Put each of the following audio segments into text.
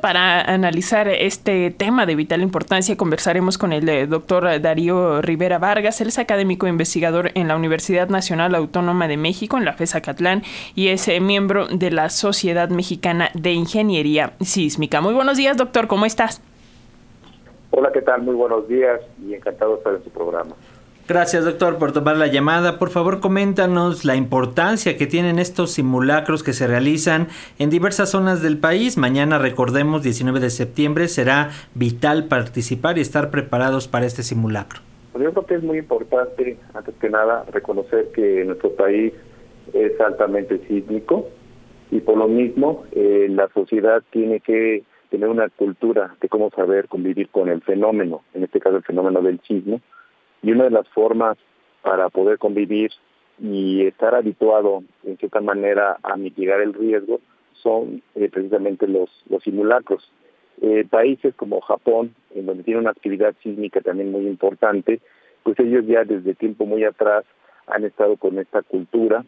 Para analizar este tema de vital importancia, conversaremos con el eh, doctor Darío Rivera Vargas. Él es académico e investigador en la Universidad Nacional Autónoma de México, en la FESA Catlán, y es eh, miembro de la Sociedad Mexicana de Ingeniería Sísmica. Muy buenos días, doctor, ¿cómo estás? Hola, ¿qué tal? Muy buenos días y encantado de estar en su programa. Gracias, doctor, por tomar la llamada. Por favor, coméntanos la importancia que tienen estos simulacros que se realizan en diversas zonas del país. Mañana, recordemos, 19 de septiembre, será vital participar y estar preparados para este simulacro. Pues yo creo que es muy importante, antes que nada, reconocer que nuestro país es altamente sísmico y por lo mismo eh, la sociedad tiene que tener una cultura de cómo saber convivir con el fenómeno, en este caso el fenómeno del sismo, y una de las formas para poder convivir y estar habituado en cierta manera a mitigar el riesgo son eh, precisamente los, los simulacros. Eh, países como Japón, en donde tiene una actividad sísmica también muy importante, pues ellos ya desde tiempo muy atrás han estado con esta cultura,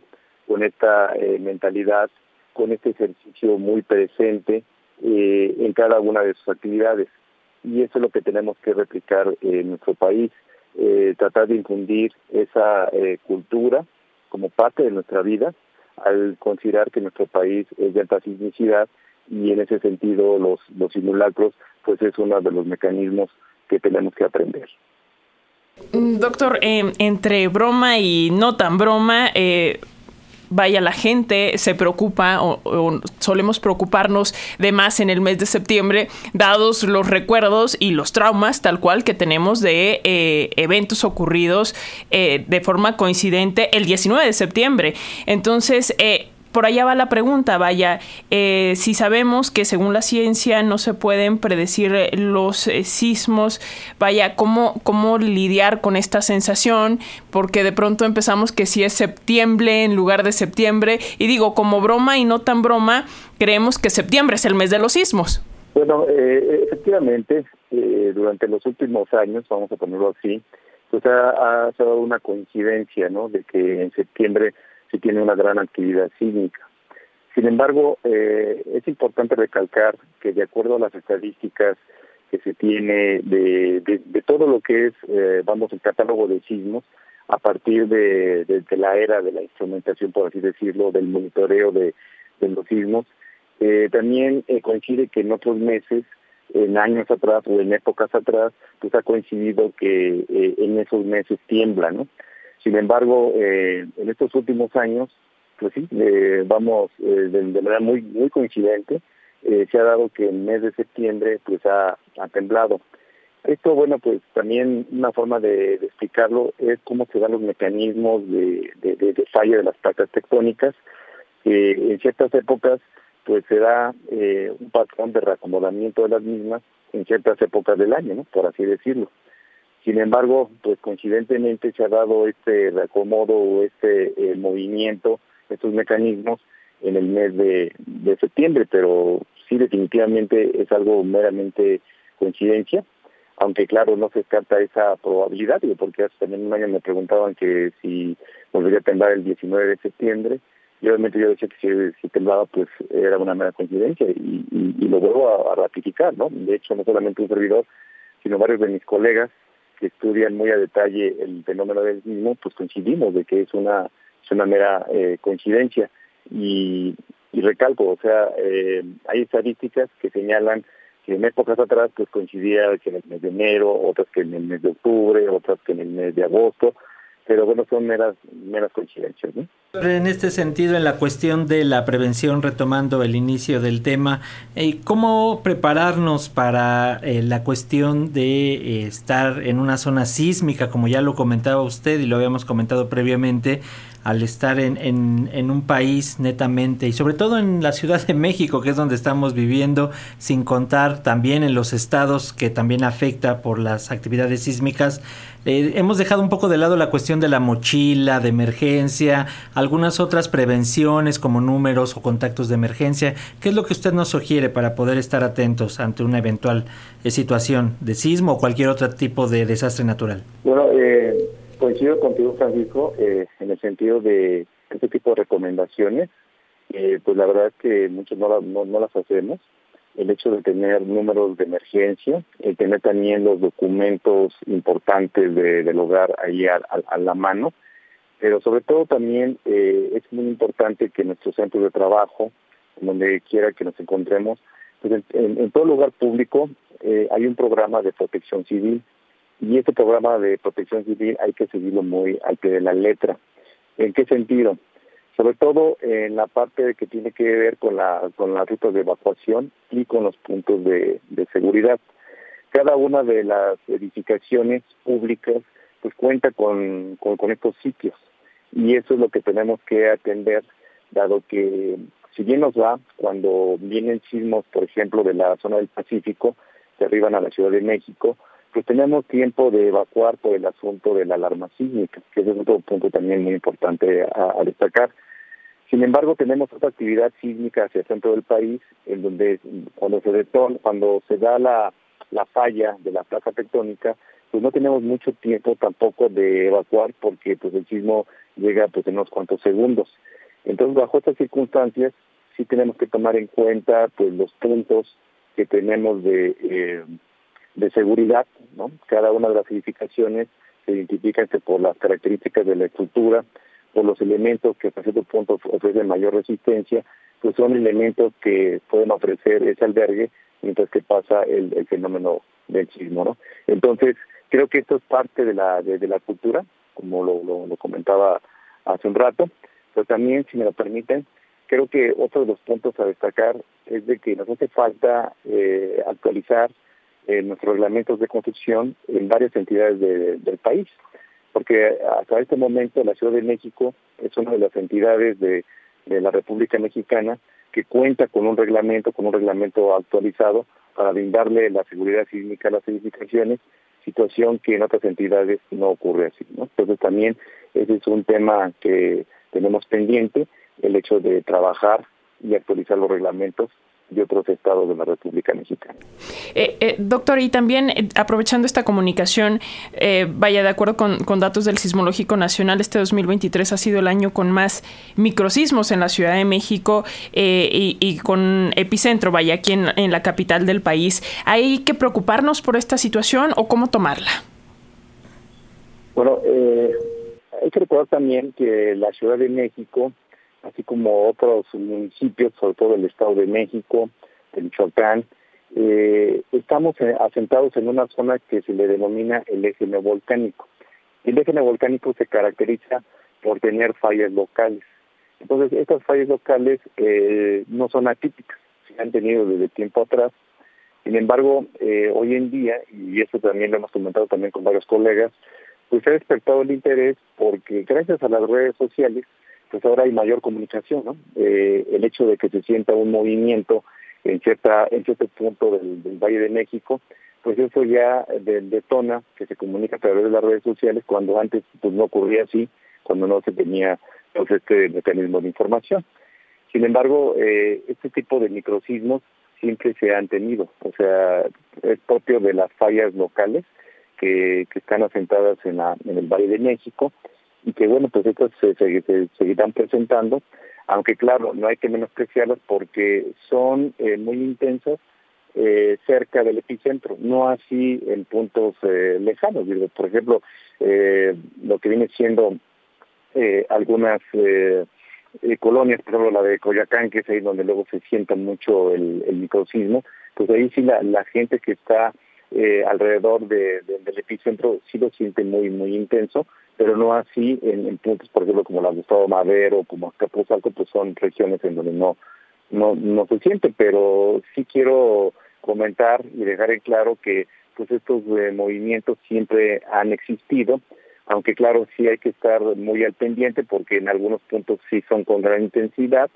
con esta eh, mentalidad, con este ejercicio muy presente en cada una de sus actividades. Y eso es lo que tenemos que replicar en nuestro país eh, tratar de infundir esa eh, cultura como parte de nuestra vida al considerar que nuestro país es de alta sismicidad y en ese sentido los, simulacros pues es uno de los mecanismos que tenemos que aprender. Mm, doctor, eh, entre broma y no tan broma, eh, vaya, la gente se preocupa o, solemos preocuparnos de más en el mes de septiembre, dados los recuerdos y los traumas tal cual que tenemos de eh, eventos ocurridos eh, de forma coincidente el 19 de septiembre. Entonces, eh, por allá va la pregunta, vaya, eh, si sabemos que según la ciencia no se pueden predecir eh, los eh, sismos, vaya, ¿cómo, ¿cómo lidiar con esta sensación? Porque de pronto empezamos que si es septiembre en lugar de septiembre, y digo, como broma y no tan broma, creemos que septiembre es el mes de los sismos. Bueno, efectivamente, durante los últimos años, vamos a ponerlo así, pues ha, ha dado una coincidencia, ¿no? De que en septiembre sí tiene una gran actividad sísmica. Sin embargo, eh, es importante recalcar que de acuerdo a las estadísticas que se tiene de, de, todo lo que es, eh, vamos, el catálogo de sismos, a partir de, de, la era de la instrumentación, por así decirlo, del monitoreo de, los sismos, eh, también coincide que en otros meses, en años atrás o en épocas atrás, pues ha coincidido que en esos meses tiembla, ¿no? Sin embargo, eh, en estos últimos años, pues sí, eh, vamos eh, de, manera muy muy coincidente, se ha dado que en el mes de septiembre pues ha, temblado. Esto, bueno, pues también una forma de, explicarlo es cómo se dan los mecanismos de, de, de, falla de las placas tectónicas, que en ciertas épocas pues se da un patrón de reacomodamiento de las mismas en ciertas épocas del año, por así decirlo. Sin embargo, pues coincidentemente se ha dado este reacomodo o este eh, movimiento, estos mecanismos en el mes de, septiembre, pero sí definitivamente es algo meramente coincidencia, aunque claro, no se descarta esa probabilidad, porque hace también un año me preguntaban que si volvería a temblar el 19 de septiembre, y obviamente yo decía que si, temblaba pues era una mera coincidencia y, lo vuelvo a, ratificar, ¿no? De hecho, no solamente un servidor, sino varios de mis colegas que estudian muy a detalle el fenómeno del mismo, pues coincidimos de que es una, es una mera eh, coincidencia. Y, recalco, o sea, eh, hay estadísticas que señalan que en épocas atrás pues coincidía que en el mes de enero, otras que en el mes de octubre, otras que en el mes de agosto, pero bueno, son meras, meras coincidencias. ¿no? En este sentido, en la cuestión de la prevención, retomando el inicio del tema, eh, ¿cómo prepararnos para eh, la cuestión de eh, estar en una zona sísmica, como ya lo comentaba usted y lo habíamos comentado previamente? al estar en, en, un país netamente y sobre todo en la Ciudad de México, que es donde estamos viviendo, sin contar también en los estados que también afecta por las actividades sísmicas. Hemos dejado un poco de lado la cuestión de la mochila, de emergencia, algunas otras prevenciones como números o contactos de emergencia. ¿Qué es lo que usted nos sugiere para poder estar atentos ante una eventual eh, situación de sismo o cualquier otro tipo de desastre natural? Bueno, eh Coincido contigo, Francisco, eh, en el sentido de este tipo de recomendaciones, eh, pues la verdad es que muchos no, no, las hacemos. el hecho de tener números de emergencia, el tener también los documentos importantes del hogar ahí a, la mano, pero sobre todo también eh, es muy importante que nuestros centros de trabajo, donde quiera que nos encontremos, pues en, todo lugar público eh, hay un programa de protección civil y este programa de protección civil hay que seguirlo muy al pie de la letra. ¿En qué sentido? sobre todo en la parte que tiene que ver con la con las rutas de evacuación y con los puntos de, seguridad. Cada una de las edificaciones públicas pues cuenta con, con, estos sitios y eso es lo que tenemos que atender, dado que si bien nos va, cuando vienen sismos, por ejemplo, de la zona del Pacífico, que arriban a la Ciudad de México, pues tenemos tiempo de evacuar por el asunto de la alarma sísmica, que es otro punto también muy importante a destacar. Sin embargo, tenemos otra actividad sísmica hacia el centro del país, en donde cuando se detona, cuando se da la, la falla de la placa tectónica, pues no tenemos mucho tiempo tampoco de evacuar porque pues el sismo llega pues en unos cuantos segundos. Entonces, bajo estas circunstancias, sí tenemos que tomar en cuenta pues los puntos que tenemos de, eh, de seguridad, ¿no? Cada una de las edificaciones se identifica por las características de la estructura, por los elementos que hasta cierto punto ofrecen mayor resistencia, pues son elementos que pueden ofrecer ese albergue mientras que pasa el, fenómeno del sismo, ¿no? Entonces, creo que esto es parte de la, de, la cultura, como lo, comentaba hace un rato, pero también, si me lo permiten, creo que otro de los puntos a destacar es de que nos hace falta eh, actualizar eh, nuestros reglamentos de construcción en varias entidades del país porque hasta este momento la Ciudad de México es una de las entidades de, la República Mexicana que cuenta con un reglamento, con un reglamento actualizado para brindarle la seguridad sísmica a las edificaciones, situación que en otras entidades no ocurre así. ¿no? Entonces también ese es un tema que tenemos pendiente, el hecho de trabajar y actualizar los reglamentos de otros estados de la República Mexicana. Eh, eh, doctor, y también eh, aprovechando esta comunicación, vaya de acuerdo con, datos del Sismológico Nacional, este 2023 ha sido el año con más microsismos en la Ciudad de México y, con epicentro, vaya aquí en, en, la capital del país. ¿Hay que preocuparnos por esta situación o cómo tomarla? Bueno, hay que recordar también que la Ciudad de México así como otros municipios, sobre todo el Estado de México, de Michoacán, eh, estamos asentados en una zona que se le denomina el eje neovolcánico. El eje neovolcánico se caracteriza por tener fallas locales. Entonces, estas fallas locales eh, no son atípicas, se han tenido desde tiempo atrás. Sin embargo, eh, hoy en día, y eso también lo hemos comentado también con varios colegas, pues se ha despertado el interés porque gracias a las redes sociales pues ahora hay mayor comunicación, ¿no? Eh, el hecho de que se sienta un movimiento en cierta en cierto punto del, Valle de México, pues eso ya detona que se comunica a través de las redes sociales cuando antes pues no ocurría así, cuando no se tenía pues, este mecanismo de información. Sin embargo, eh, este tipo de microsismos siempre se han tenido, o sea, es propio de las fallas locales que, están asentadas en el Valle de México y que bueno, pues estas se, seguirán presentando, aunque claro, no hay que menospreciarlas porque son eh, muy intensas eh, cerca del epicentro, no así en puntos eh, lejanos. Por ejemplo, lo que viene siendo algunas colonias, por ejemplo la de Coyacán, que es ahí donde luego se sienta mucho el, el microsismo, pues ahí sí la, la gente que está alrededor del epicentro sí lo siente muy, muy intenso, pero no así en, puntos, por ejemplo, como la Gustavo Madero, como Acapulco, pues son regiones en donde no, no, no se siente, pero sí quiero comentar y dejar en claro que pues estos eh, movimientos siempre han existido, aunque claro, sí hay que estar muy al pendiente porque en algunos puntos sí son con gran intensidad,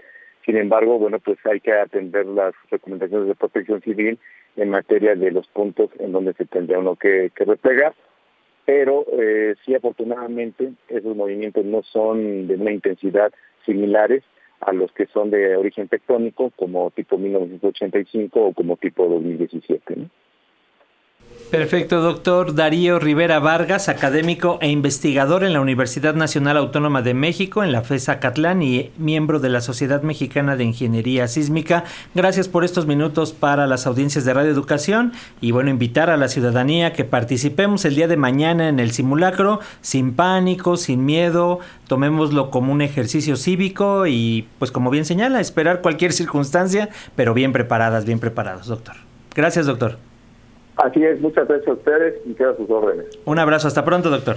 sin embargo, bueno, pues hay que atender las recomendaciones de protección civil en materia de los puntos en donde se tendría uno que, que replegar pero eh, sí afortunadamente esos movimientos no son de una intensidad similares a los que son de origen tectónico como tipo 1985 o como tipo 2017. Perfecto, doctor Darío Rivera Vargas, académico e investigador en la Universidad Nacional Autónoma de México, en la FESA Catlán y miembro de la Sociedad Mexicana de Ingeniería Sísmica. Gracias por estos minutos para las audiencias de Radio Educación y bueno, invitar a la ciudadanía que participemos el día de mañana en el simulacro sin pánico, sin miedo, tomémoslo como un ejercicio cívico y pues como bien señala, esperar cualquier circunstancia, pero bien preparadas, bien preparados, doctor. Gracias, doctor. Así es, muchas gracias a ustedes y quedan sus órdenes. Un abrazo, hasta pronto, doctor.